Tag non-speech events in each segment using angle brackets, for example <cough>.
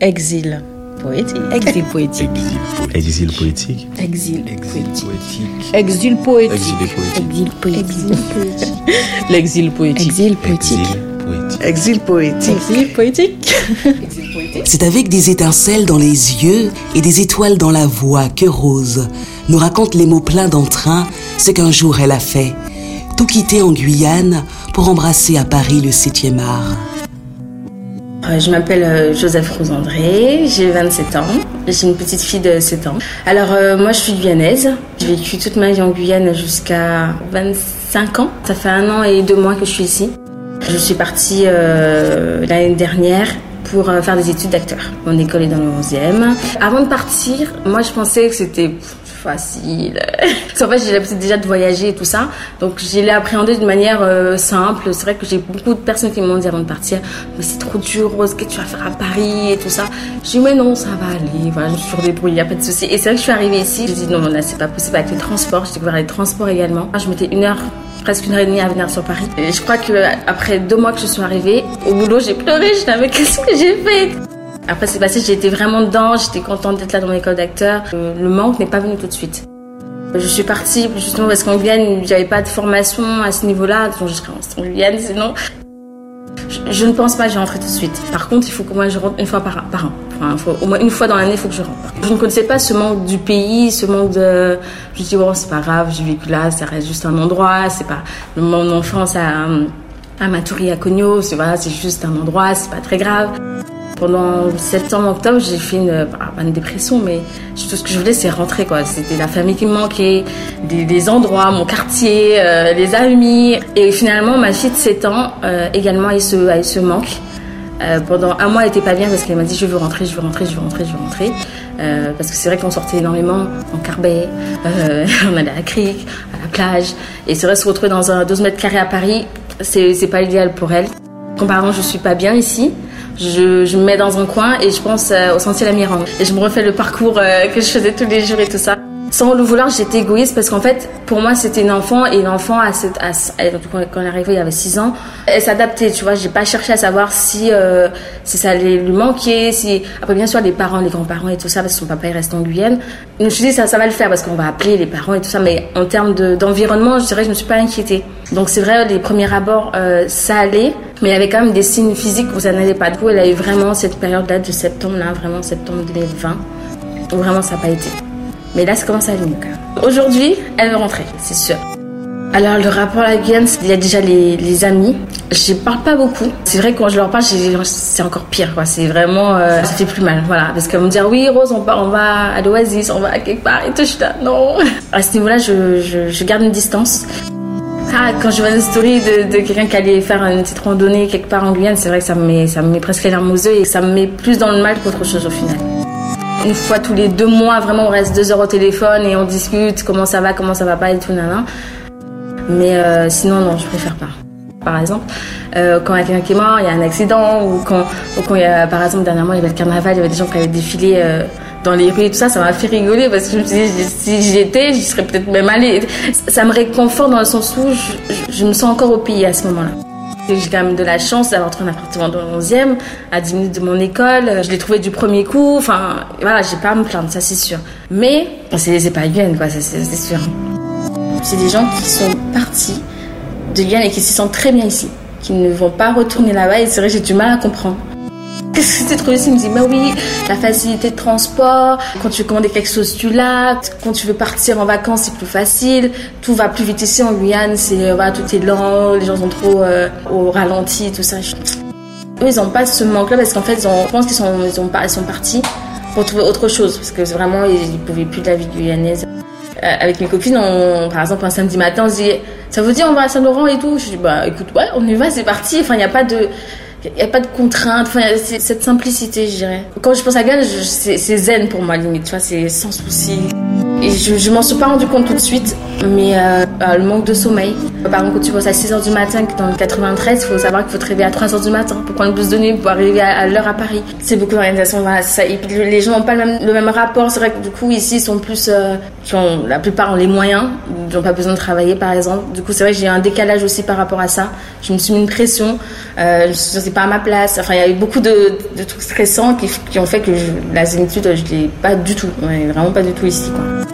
Exil poétique. Exil poétique. Exil poétique. Exil poétique. Exil poétique. Exil poétique. L'exil poétique. Exil poétique. Exil poétique. Exil poétique. C'est avec des étincelles dans les yeux et des étoiles dans la voix que Rose nous raconte les mots pleins d'entrain ce qu'un jour elle a fait. Tout quitter en Guyane pour embrasser à Paris le 7e art. Euh, Je m'appelle euh, Joseph Rosandré, j'ai 27 ans, j'ai une petite fille de 7 ans. Alors euh, moi je suis guyanaise, j'ai vécu toute ma vie en Guyane jusqu'à 25 ans. Ça fait un an et deux mois que je suis ici. Je suis partie l'année dernière pour faire des études d'acteur. Mon école est dans le 11e. Avant de partir, moi je pensais que c'était facile. Qu'en fait, j'ai l'habitude déjà de voyager et tout ça. Donc, je l'ai appréhendé d'une manière euh, simple. C'est vrai que j'ai beaucoup de personnes qui m'ont dit avant de partir, mais c'est trop dur, Rose, qu'est-ce que tu vas faire à Paris et tout ça. Je dis, mais non, ça va aller. Voilà, je me suis débrouillée, y a pas de souci. Et c'est vrai que je suis arrivée ici, je dis, non, là, c'est pas possible avec les transports. J'ai découvert les transports également. Je mettais une heure presque une heure et demie à venir sur Paris. Et je crois que après deux mois que je suis arrivée, au boulot, j'ai pleuré. Je disais, mais qu'est-ce que j'ai fait? Après c'est passé, été vraiment dedans, j'étais contente d'être là dans mon école d'acteur. Euh, Le manque n'est pas venu tout de suite. Je suis partie justement parce qu'en Guyane, j'avais pas de formation à ce niveau-là, donc je serais en Guyane sinon. Je, ne pense pas que je rentrer tout de suite. Par contre, il faut qu'au moins je rentre une fois par, an. Au moins une fois dans l'année, il faut que je rentre. Je ne connaissais pas ce manque du pays, ce manque de. Je me dis, bon, c'est pas grave, j'ai vécu là, ça reste juste un endroit, c'est pas. Mon enfance à, à Matoury, à voilà, c'est juste un endroit, c'est pas très grave. Pendant septembre, octobre, j'ai fait une, bah, une dépression, mais tout ce que je voulais, c'est rentrer. C'était la famille qui me manquait, des, endroits, mon quartier, euh, les amis. Et finalement, ma fille de 7 ans, euh, également, ce, a eu ce manque. Euh, pendant un mois, elle était pas bien parce qu'elle m'a dit je veux rentrer, je veux rentrer, je veux rentrer, je veux rentrer. Euh, parce que c'est vrai qu'on sortait énormément en carbet, <laughs> on allait à la crique, à la plage. Et c'est vrai se retrouver dans un 12 mètres carrés à Paris, c'est pas l'idéal pour elle. Comparant, je suis pas bien ici. Je, je me mets dans un coin et je pense euh, au sentier la Mirande. Et je me refais le parcours euh, que je faisais tous les jours et tout ça. Sans le vouloir, j'étais égoïste parce qu'en fait, pour moi, c'était une enfant et l'enfant, à cette, à, quand elle arrivée, il y avait 6 ans, elle s'adaptait, tu vois. J'ai pas cherché à savoir si, euh, si ça allait lui manquer, si. Après, bien sûr, les parents, les grands-parents et tout ça, parce que son papa, il reste en Guyane. Je me suis dit, ça, ça va le faire parce qu'on va appeler les parents et tout ça. Mais en termes de- d'environnement, je dirais, je me suis pas inquiétée. Donc, c'est vrai, les premiers abords, euh, ça allait. Mais il y avait quand même des signes physiques où ça n'allait pas. Coup, elle a eu vraiment cette période-là de septembre, là, vraiment septembre 2020, où vraiment ça n'a pas été. Mais là, ça commence à mieux quand. Aujourd'hui, elle veut rentrer, c'est sûr. Alors, le rapport à la Guyane, il y a déjà les, amis. Je parle pas beaucoup. C'est vrai que quand je leur parle, c'est encore pire. C'est vraiment, euh, ça fait plus mal, voilà. Parce qu'elles me dire, oui, Rose, on, va- on va à l'Oasis, on va à quelque part, et tout, je suis là, non. À ce niveau-là, je garde une distance. Quand je vois une story de, quelqu'un qui allait faire une petite randonnée quelque part en Guyane, c'est vrai que ça me met, ça me met presque les larmes aux yeux et ça me met plus dans le mal qu'autre chose au final. Une fois tous les deux mois, vraiment, on reste deux heures au téléphone et on discute comment ça va, comment ça va pas et tout, nana. Mais euh, sinon, non, je préfère pas. Par exemple, euh, quand il y a quelqu'un qui est mort, il y a un accident, ou quand, ou quand il y a, par exemple, dernièrement, il y avait le carnaval, il y avait des gens qui avaient défilé euh, dans les rues et tout ça, ça m'a fait rigoler parce que je me suis dit, si j'y étais, j'y serais peut-être même allée. Ça me réconforte dans le sens où je, me sens encore au pays à ce moment-là. J'ai quand même de la chance d'avoir trouvé un appartement dans le 11e, à 10 minutes de mon école. Je l'ai trouvé du premier coup. Enfin, voilà, j'ai pas à me plaindre, ça c'est sûr. Mais, c'est c'est pas Guyane, quoi, c'est sûr. C'est des gens qui sont partis de Guyane et qui s'y sentent très bien ici, qui ne vont pas retourner là-bas et c'est vrai j'ai du mal à comprendre. Qu'est-ce que tu Il me dit, bah oui, la facilité de transport, quand tu veux commander quelque chose, tu l'as, quand tu veux partir en vacances, c'est plus facile, tout va plus vite ici en Guyane, c'est, euh, voilà, tout est lent, les gens sont trop euh, au ralenti, tout ça. Eux, ils n'ont pas ce manque-là parce qu'en fait, ils ont, je pense qu'ils sont, ils sont partis pour trouver autre chose parce que vraiment, ils ne pouvaient plus de la vie guyanaise. Euh, avec mes copines, on, par exemple, un samedi matin, on se dit, ça vous dit, on va à Saint-Laurent et tout? Je dis, bah écoute, ouais, on y va, c'est parti. Enfin, il n'y a pas de. Il n'y a pas de contraintes, enfin, cette simplicité, je dirais. Quand je pense à c'est c'est zen pour moi, limite, tu vois, c'est sans souci. Et je, je m'en suis pas rendu compte tout de suite. Mais euh, euh, le manque de sommeil. Par exemple, quand tu bosses à 6h du matin dans le 93, il faut savoir qu'il faut te réveiller à 3h du matin pour prendre le bus de nuit pour arriver à, l'heure à Paris. C'est beaucoup d'organisation. Voilà, les gens n'ont pas le même, le même rapport. C'est vrai que du coup, ici, ils sont plus. Euh, ont, la plupart ont les moyens, ils n'ont pas besoin de travailler par exemple. Du coup, c'est vrai que j'ai un décalage aussi par rapport à ça. Je me suis mis une pression, euh, je ne suis pas à ma place. Enfin, il y a eu beaucoup de, de trucs stressants qui, qui, ont fait que la zénitude, je ne l'ai pas du tout. vraiment pas du tout ici. Quoi.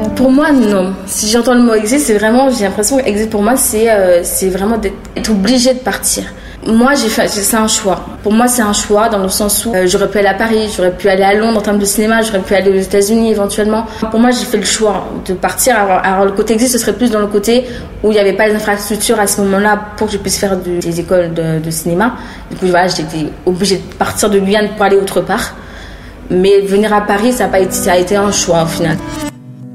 Euh, pour moi, non. Si j'entends le mot exit, c'est vraiment, j'ai l'impression que exit pour moi, c'est euh, vraiment d'être obligé de partir. Moi, c'est un choix. Pour moi, c'est un choix dans le sens où euh, j'aurais pu aller à Paris, j'aurais pu aller à Londres en termes de cinéma, j'aurais pu aller aux États-Unis éventuellement. Pour moi, j'ai fait le choix de partir. Alors, le côté exit, ce serait plus dans le côté où il n'y avait pas les infrastructures à ce moment-là pour que je puisse faire des écoles de, cinéma. Du coup, voilà, j'étais obligée de partir de Guyane pour aller autre part. Mais venir à Paris, ça a, pas ça a été un choix au final.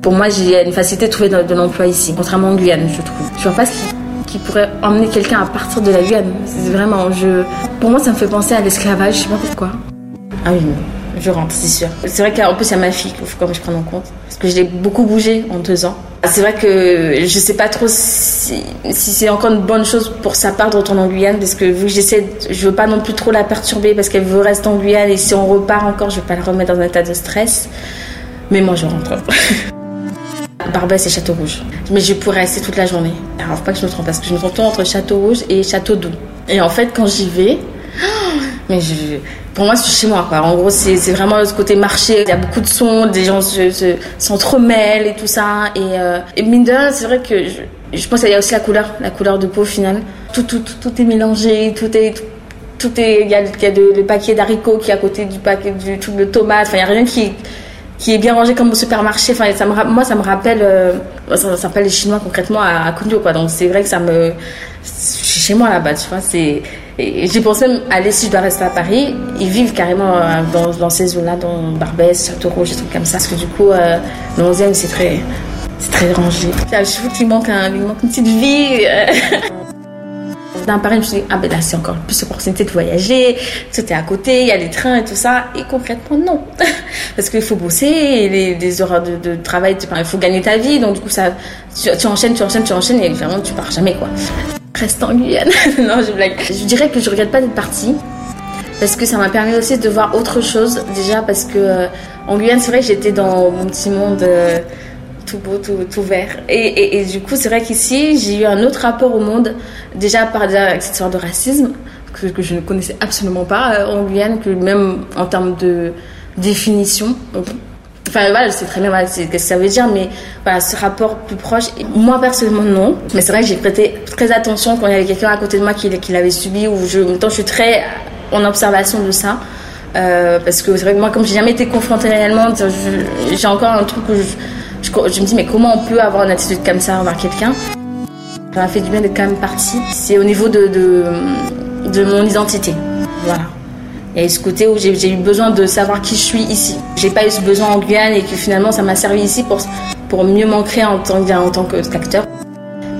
Pour moi, j'ai une facilité de trouver de, l'emploi ici, contrairement en Guyane, je trouve. Je vois pas ce qui, pourrait emmener quelqu'un à partir de la Guyane. Vraiment, je, pour moi, ça me fait penser à l'esclavage, je sais pas pourquoi. Ah oui, je rentre, c'est sûr. C'est vrai qu'en plus, il y a ma fille qu'il faut quand même je prenne en compte. Parce que je l'ai beaucoup bougé en deux ans. C'est vrai que je sais pas trop si, c'est encore une bonne chose pour sa part de retourner en Guyane. Parce que vu que j'essaie, je veux pas non plus trop la perturber parce qu'elle veut rester en Guyane. Et si on repart encore, je vais pas la remettre dans un état de stress. Mais moi, je rentre. <laughs> Barbès et Château Rouge. Mais je pourrais rester toute la journée. Alors, pas que je me trompe, parce que je me trompe entre Château Rouge et Château Doux. Et en fait, quand j'y vais, <gasps> mais je, pour moi, c'est chez moi. En gros, c'est vraiment ce côté marché. Il y a beaucoup de sons, des gens s'entremêlent et tout ça. Et, euh, et mine de rien, c'est vrai que je, pense qu'il y a aussi la couleur, la couleur de peau au final. Tout, tout, tout, est mélangé, tout est. Tout, est, il y a, il y a le paquet d'haricots qui est à côté du paquet du truc de tomates. Enfin, il n'y a rien qui, qui est bien rangé comme au supermarché. Enfin, ça me, moi, ça me rappelle, euh, ça, ça, rappelle les Chinois concrètement à, à quoi. Donc, c'est vrai que ça me, je suis chez moi là-bas, tu vois. C'est, j'ai pensé aller si je dois rester à Paris. Ils vivent carrément euh, dans, dans ces zones-là, dans Barbès, Château Rouge, des trucs comme ça. Parce que du coup, euh, le 11e, c'est très, c'est très rangé. Je trouve qu'il manque, un, il manque une petite vie. <laughs> Dans Paris, je me suis dit, ah ben là, c'est encore plus d'opportunité de voyager, tout est à côté, il y a les trains et tout ça. Et concrètement, non. <laughs> Parce qu'il faut bosser, les, des horaires de, de travail, il faut gagner ta vie. Donc, du coup, ça, tu, enchaînes, tu enchaînes, tu enchaînes et vraiment, tu pars jamais, quoi. Reste en Guyane. <laughs> non, je blague. Je dirais que je regrette pas d'être partie. Parce que ça m'a permis aussi de voir autre chose. Déjà, parce que euh, en Guyane, c'est vrai que j'étais dans mon petit monde. Euh, tout beau, tout, vert. Et, et, du coup, c'est vrai qu'ici, j'ai eu un autre rapport au monde, déjà par avec cette histoire de racisme, que, je ne connaissais absolument pas euh, en Guyane, que même en termes de définition. Enfin voilà, je très bien ce que ça veut dire, mais voilà, ce rapport plus proche, moi personnellement non. Mais c'est vrai que j'ai prêté très attention quand il y avait quelqu'un à côté de moi qui, qui l'avait subi, ou je, en même temps je suis très en observation de ça. Euh, parce que c'est vrai que moi, comme j'ai jamais été confrontée réellement, j'ai encore un truc que je, je, me dis, mais comment on peut avoir une attitude comme ça envers quelqu'un? Ça m'a fait du bien d'être quand même partie. C'est au niveau de, de, mon identité. Voilà. Il y a ce côté où j'ai eu besoin de savoir qui je suis ici. J'ai pas eu ce besoin en Guyane et que finalement ça m'a servi ici pour, pour mieux m'ancrer en tant, en tant qu'acteur.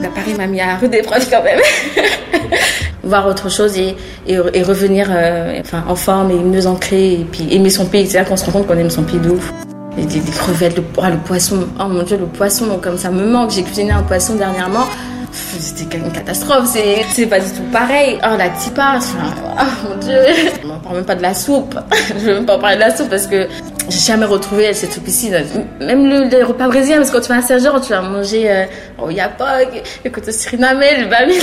La Paris m'a mis à rude épreuve quand même. <laughs> Voir autre chose et, et, revenir euh, enfin, en forme et mieux ancré et puis aimer son pays. C'est là qu'on se rend compte qu'on aime son pays de ouf des, crevettes, le, le poisson. Oh mon dieu, le poisson, comme ça me manque. J'ai cuisiné un poisson dernièrement. C'était une catastrophe, c'est pas du tout pareil. Oh la tipa, oh mon dieu. Je m'en parle même pas de la soupe. <laughs> Je vais même pas parler de la soupe parce que j'ai jamais retrouvé cette soupe ici. Même le, les repas brésiliens, parce que quand tu vas à Saint-Jean, tu vas manger euh, au yapog, le côté suriname, le bami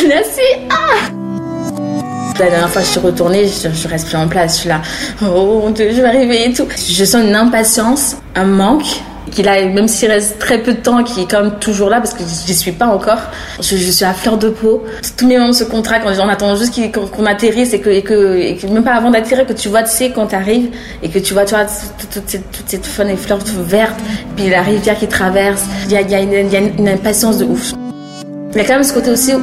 Ah! La dernière fois je suis retournée, je, reste plus en place. Je suis là, oh mon dieu, je vais arriver et tout. Je sens une impatience, un manque qu'il a, même s'il reste très peu de temps, qui est quand même toujours là parce que j'y suis pas encore. Je, suis à fleur de peau. Tous mes membres se contractent quand on attend juste qu'on atterrisse et que, même pas avant d'atterrir, que tu vois, tu sais, quand tu arrives et que tu vois, tu vois, toute, cette, toute cette faune et fleurs vertes, puis la rivière qui traverse. Il y a une impatience de ouf. Il y a quand même ce côté aussi où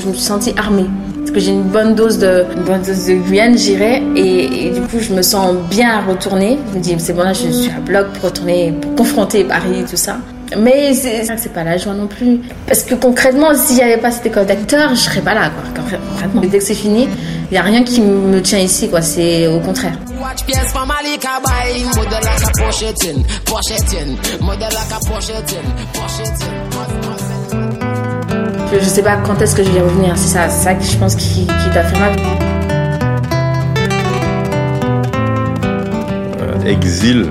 je me suis sentie armée. Parce que j'ai une bonne dose de, une bonne dose de Guyane, j'irai. Et, du coup, je me sens bien à retourner. Je me dis, c'est bon, là, je suis à bloc pour retourner, pour confronter Paris et tout ça. Mais c'est pas la joie non plus. Parce que concrètement, s'il n'y avait pas cette école d'acteur, je serais pas là. Quoi. Concrètement, dès que c'est fini, il n'y a rien qui me tient ici. C'est au contraire. Je sais pas quand est-ce que je vais revenir. C'est ça, ça que je pense qui, qui t'a fait mal. Euh, exil,